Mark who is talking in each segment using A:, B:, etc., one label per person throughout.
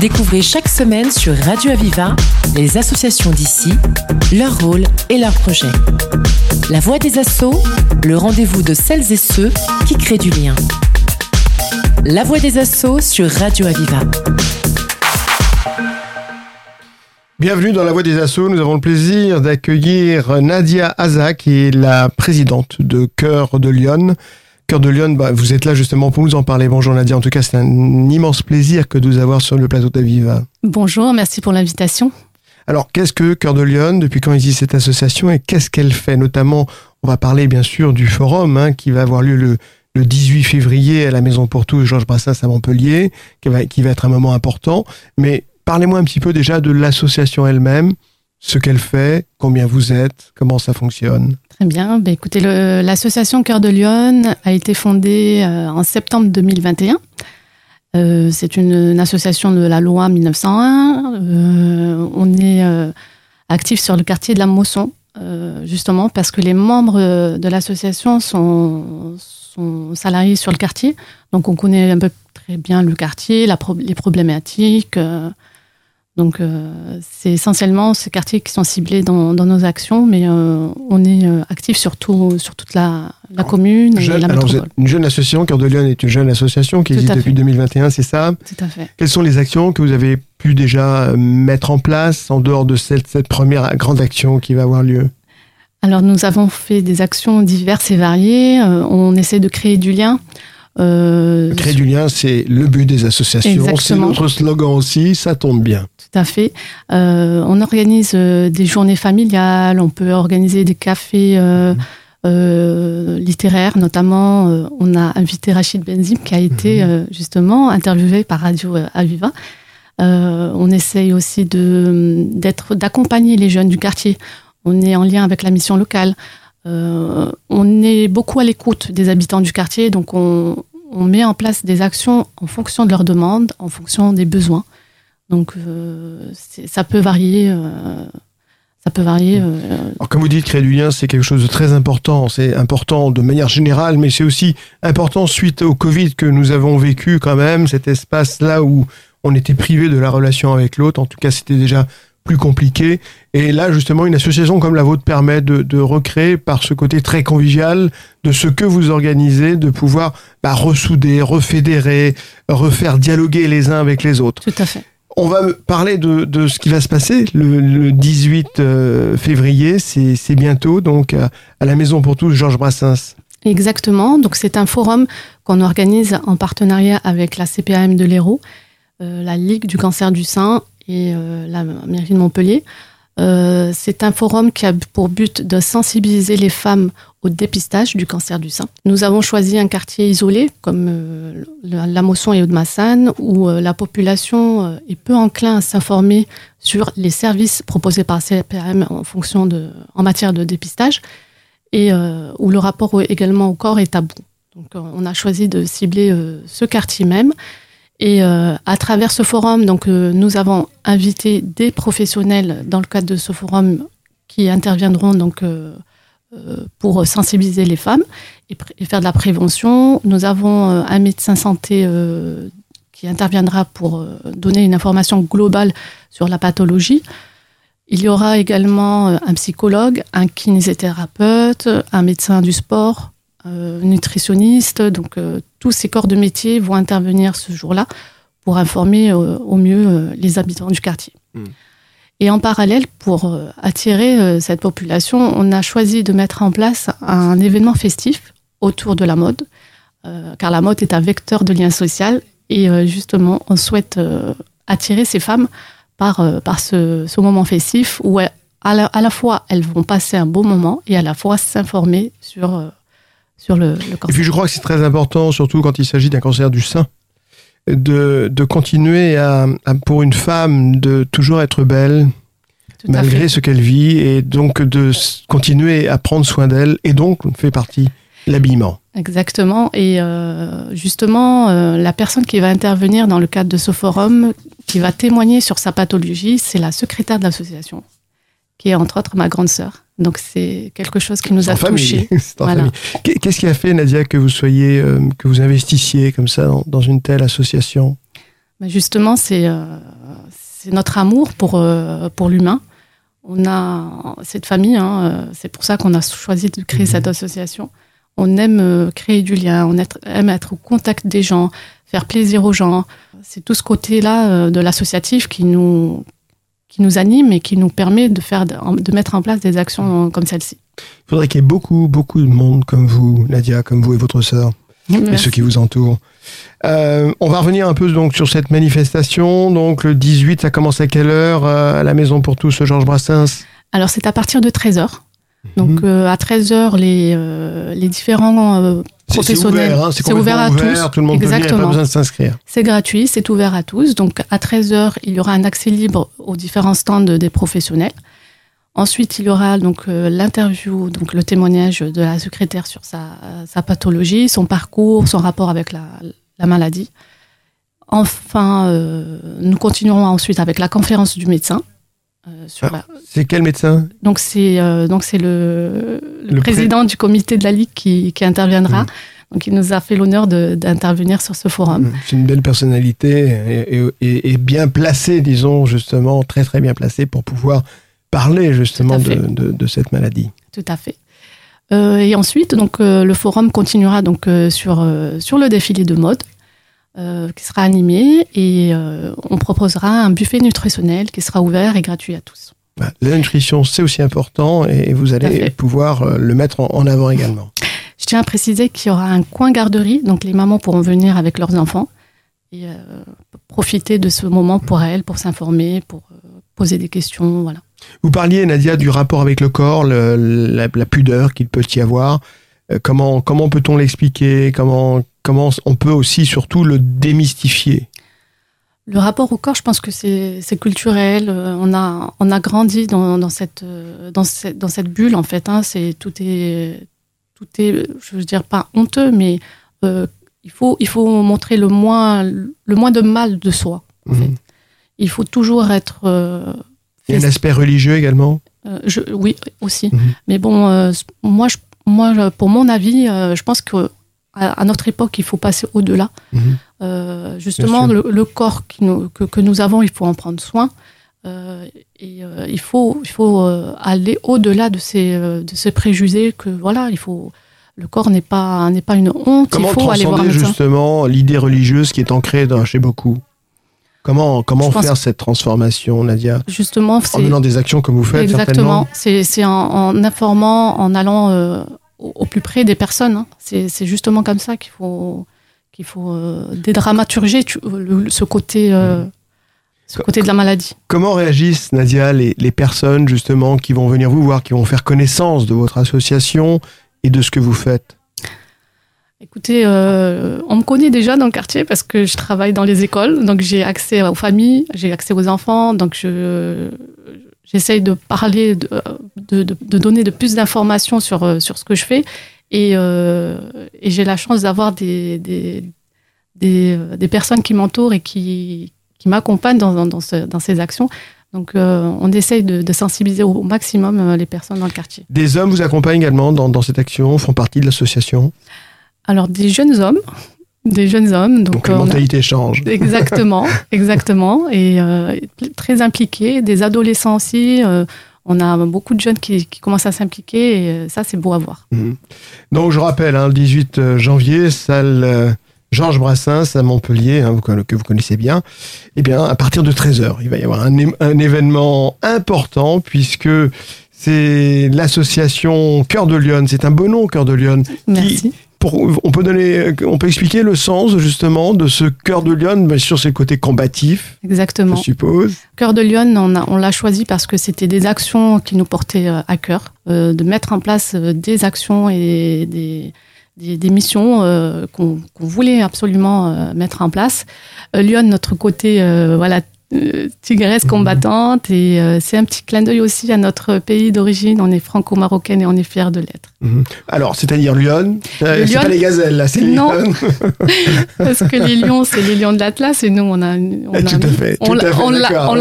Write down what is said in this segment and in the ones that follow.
A: Découvrez chaque semaine sur Radio Aviva les associations d'ici, leur rôle et leurs projets. La voix des assauts, le rendez-vous de celles et ceux qui créent du lien. La voix des assauts sur Radio Aviva.
B: Bienvenue dans la Voix des Assauts. Nous avons le plaisir d'accueillir Nadia Aza, qui est la présidente de Cœur de Lyon. Cœur de Lyon, bah, vous êtes là justement pour nous en parler. Bonjour Nadia, en tout cas c'est un immense plaisir que de vous avoir sur le plateau d'Aviva.
C: Bonjour, merci pour l'invitation.
B: Alors qu'est-ce que Cœur de Lyon Depuis quand existe cette association et qu'est-ce qu'elle fait? Notamment, on va parler bien sûr du forum hein, qui va avoir lieu le, le 18 février à la Maison pour tous, Georges Brassens à Montpellier, qui va, qui va être un moment important. Mais parlez-moi un petit peu déjà de l'association elle-même, ce qu'elle fait, combien vous êtes, comment ça fonctionne.
C: Très bien. Ben, écoutez, l'association Cœur de Lyon a été fondée euh, en septembre 2021. Euh, c'est une, association de la loi 1901. Euh, on est actif sur le quartier de la Mosson, justement parce que les membres de l'association sont, salariés sur le quartier. Donc on connaît un peu très bien le quartier, les problématiques. Donc, euh, c'est essentiellement ces quartiers qui sont ciblés dans, dans nos actions, mais euh, on est euh, actif sur, tout, sur toute la, la commune
B: jeune,
C: et la
B: alors vous êtes une jeune association, Cœur de Lyon est une jeune association qui
C: Tout
B: existe depuis
C: fait.
B: 2021, c'est ça?
C: Tout à fait.
B: Quelles sont les actions que vous avez pu déjà mettre en place en dehors de cette, cette première grande action qui va avoir lieu?
C: Alors, nous avons fait des actions diverses et variées. Euh, on essaie de créer du lien. Euh,
B: Créer du lien, c'est le but des associations. C'est notre slogan aussi, ça tombe bien.
C: Tout à fait. Euh, on organise euh, des journées familiales, on peut organiser des cafés euh, euh, littéraires, notamment. on a invité Rachid Benzim qui a été euh, justement interviewé par Radio Aviva. On essaye aussi d'accompagner les jeunes du quartier. On est en lien avec la mission locale. Euh, on est beaucoup à l'écoute des habitants du quartier, donc on, met en place des actions en fonction de leurs demandes, en fonction des besoins. Donc euh, ça peut varier. euh, ça peut varier.
B: Alors, comme vous dites, créer du lien, c'est quelque chose de très important. C'est important de manière générale, mais c'est aussi important suite au Covid que nous avons vécu quand même, cet espace-là où on était privé de la relation avec l'autre. En tout cas, c'était déjà plus compliqué. Et là, justement, une association comme la vôtre permet de, de recréer par ce côté très convivial de ce que vous organisez, de pouvoir bah, ressouder, refédérer, refaire dialoguer les uns avec les autres.
C: tout à fait.
B: On va parler de, de ce qui va se passer le, le 18 euh, février, c'est c'est bientôt, donc à, à la Maison pour tous, Georges Brassens.
C: Exactement. Donc c'est un forum qu'on organise en partenariat avec la CPAM de l'Hérault, euh, la Ligue du cancer du sein et euh, la mairie de Montpellier. Euh, c'est un forum qui a pour but de sensibiliser les femmes au dépistage du cancer du sein. Nous avons choisi un quartier isolé comme euh, la, Mosson et Aude-Massane où euh, la population est peu enclin à s'informer sur les services proposés par CPAM en en matière de dépistage et où le rapport également au corps est tabou. Donc on a choisi de cibler ce quartier même. Et euh, à travers ce forum, donc euh, nous avons invité des professionnels dans le cadre de ce forum qui interviendront donc euh, pour sensibiliser les femmes et, faire de la prévention. Nous avons un médecin santé qui interviendra pour donner une information globale sur la pathologie. Il y aura également un psychologue, un kinésithérapeute, un médecin du sport, nutritionniste. Donc euh, tous ces corps de métier vont intervenir ce jour-là pour informer euh, au mieux euh, les habitants du quartier.
B: Mm.
C: Et en parallèle, pour euh, attirer euh, cette population, on a choisi de mettre en place un événement festif autour de la mode, euh, car la mode est un vecteur de lien social et euh, justement, on souhaite euh, attirer ces femmes par, euh, par ce, ce moment festif où elles- à la, à la fois elles vont passer un beau moment et à la fois s'informer sur, euh, sur le, le
B: Et puis je crois que c'est très important, surtout quand il s'agit d'un cancer du sein, de, de continuer à, à, pour une femme, de toujours être belle,
C: Tout
B: malgré ce qu'elle vit, et donc de continuer à prendre soin d'elle, et donc fait partie l'habillement.
C: Exactement. Et euh, justement, euh, la personne qui va intervenir dans le cadre de ce forum, qui va témoigner sur sa pathologie, c'est la secrétaire de l'association, qui est entre autres ma grande sœur. Donc c'est quelque chose qui nous a touchés. Voilà.
B: Qu'est-ce qui a fait, Nadia, que vous soyez, euh, que vous investissiez comme ça dans, dans une telle association?
C: Mais justement, c'est c'est notre amour pour, pour l'humain. On a cette famille, hein, c'est pour ça qu'on a choisi de créer cette association. On aime créer du lien, on aime être au contact des gens, faire plaisir aux gens. C'est tout ce côté-là de l'associatif qui nous, qui nous anime et qui nous permet de, faire, de mettre en place des actions comme celle-ci.
B: Il faudrait qu'il y ait beaucoup, beaucoup de monde comme vous, Nadia, comme vous et votre sœur, et ceux qui vous entourent. Euh, on va revenir un peu donc sur cette manifestation. Donc le 18, ça commence à quelle heure euh, à la Maison pour tous, Georges Brassens?
C: Alors c'est à partir de 13h. Donc mhm. euh, à 13h, les, les différents professionnels.
B: Hein, c'est ouvert, à tous. Tout le monde Exactement. Peut venir, pas besoin de s'inscrire.
C: C'est gratuit, c'est ouvert à tous. Donc à 13h, il y aura un accès libre aux différents stands des professionnels. Ensuite, il y aura donc euh, l'interview, donc le témoignage de la secrétaire sur sa, sa pathologie, son parcours, son rapport avec la, la maladie. Enfin, euh, nous continuerons ensuite avec la conférence du médecin.
B: Euh, ah, c'est quel médecin?
C: Donc c'est donc c'est le, le, président du comité de la Ligue qui, qui interviendra. Mmh. Donc il nous a fait l'honneur d'intervenir sur ce forum. Mmh.
B: C'est une belle personnalité et, et, et, bien placée, disons justement, très très bien placée pour pouvoir parler justement de, cette maladie.
C: Tout à fait. Euh, et ensuite, donc, euh, le forum continuera donc, euh, sur, sur le défilé de mode qui sera animé et on proposera un buffet nutritionnel qui sera ouvert et gratuit à tous.
B: Bah, la nutrition, c'est aussi important et vous allez pouvoir le mettre en, avant également.
C: Je tiens à préciser qu'il y aura un coin garderie, donc les mamans pourront venir avec leurs enfants et profiter de ce moment pour elles, pour s'informer, pour poser des questions, voilà.
B: Vous parliez, Nadia, du rapport avec le corps, la, pudeur qu'il peut y avoir. Euh, comment comment peut-on l'expliquer? Comment, comment on peut aussi, surtout, le démystifier?
C: Le rapport au corps, je pense que c'est culturel. Euh, on a, on a grandi dans, cette, euh, dans, cette, dans cette bulle, en fait. Hein. C'est, tout, est, tout est, je veux dire, pas honteux, mais il, faut, il faut montrer le moins, le moins de mal de soi. Mhm. Il faut toujours être
B: il y a un aspect religieux également?
C: Euh, je, Oui, aussi. Mhm. Mais bon, moi, je, moi, pour mon avis, euh, je pense que à, notre époque, il faut passer au-delà. Mhm. justement, le, corps qui nous, que, que, nous avons, il faut en prendre soin. et il faut, il faut aller au-delà de ces, de ces préjugés que voilà, il faut le corps n'est pas n'est pas une honte.
B: Comment
C: il faut
B: aller voir justement l'idée religieuse qui est ancrée dans, chez beaucoup? Comment, comment faire cette transformation, Nadia?
C: Justement,
B: en menant des actions comme vous faites.
C: Exactement. C'est en, en, informant, en allant euh, au, plus près des personnes. Hein. C'est justement comme ça qu'il faut qu'il faut euh, dédramaturger ce côté. Euh, ce côté de la maladie.
B: Comment réagissent, Nadia, les, les, personnes justement qui vont venir vous voir, qui vont faire connaissance de votre association et de ce que vous faites?
C: Écoutez, euh, on me connaît déjà dans le quartier parce que je travaille dans les écoles, donc j'ai accès aux familles, j'ai accès aux enfants, donc je j'essaye de parler, de, de, donner de plus d'informations sur, euh, sur ce que je fais. Et, euh, j'ai la chance d'avoir des, des, des, personnes qui m'entourent et qui, qui m'accompagnent dans, dans, ces actions. Donc, on essaye de, sensibiliser au maximum les personnes dans le quartier.
B: Des hommes vous accompagnent également dans, dans cette action, font partie de l'association?
C: Alors des jeunes hommes, des jeunes hommes.
B: Donc, la mentalité change.
C: Exactement, exactement, et euh, très impliqués, des adolescents aussi. Euh, on a beaucoup de jeunes qui, commencent à s'impliquer et euh, ça c'est beau à voir.
B: Mhm. Donc je rappelle, hein, le 18 janvier, salle Georges Brassens à Montpellier, hein, que vous connaissez bien. Eh bien, à partir de 13h, il va y avoir un, un événement important puisque c'est l'association Cœur de Lyon. C'est un beau nom, Cœur de Lyon.
C: Merci
B: on peut donner, on peut expliquer le sens justement de ce cœur de Lyon, bien sûr c'est le côté combatif.
C: Exactement.
B: Je suppose.
C: Cœur de Lyon, on, l'a choisi parce que c'était des actions qui nous portaient euh, à cœur, euh, de mettre en place euh, des actions et des, missions qu'on voulait absolument mettre en place. Lyon, notre côté voilà euh, tigresse combattante et euh, c'est un petit clin d'œil aussi à notre pays d'origine. On est franco-marocaine et on est fiers de l'être.
B: Mhm. Alors, c'est-à-dire Lyon euh, C'est pas les gazelles, là, c'est
C: Non, parce que les lions, c'est les lions de l'Atlas et nous, on a, on
B: eh, tout à fait,
C: on, l'a, on,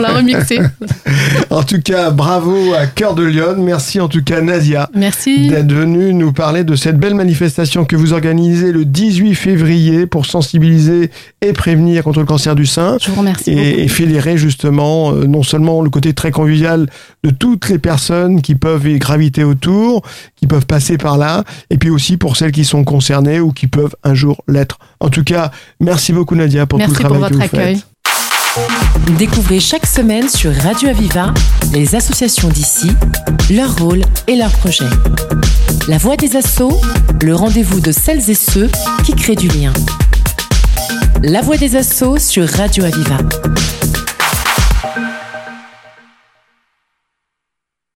C: l'a remixé.
B: en tout cas, bravo à Cœur de Lyon. Merci en tout cas, Nadia.
C: Merci.
B: D'être venue nous parler de cette belle manifestation que vous organisez le 18 février pour sensibiliser et prévenir contre le cancer du sein.
C: Je vous remercie.
B: Et, et fédérer justement euh, non seulement le côté très convivial de toutes les personnes qui peuvent y graviter autour, qui peuvent passer par là, et puis aussi pour celles qui sont concernées ou qui peuvent un jour l'être. En tout cas, merci beaucoup Nadia pour tout le travail que vous accueil.
A: faites. Découvrez chaque semaine sur Radio Aviva les associations d'ici, leur rôle et leurs projets. La voix des assauts, le rendez-vous de celles et ceux qui créent du lien. La voix des assauts sur Radio Aviva.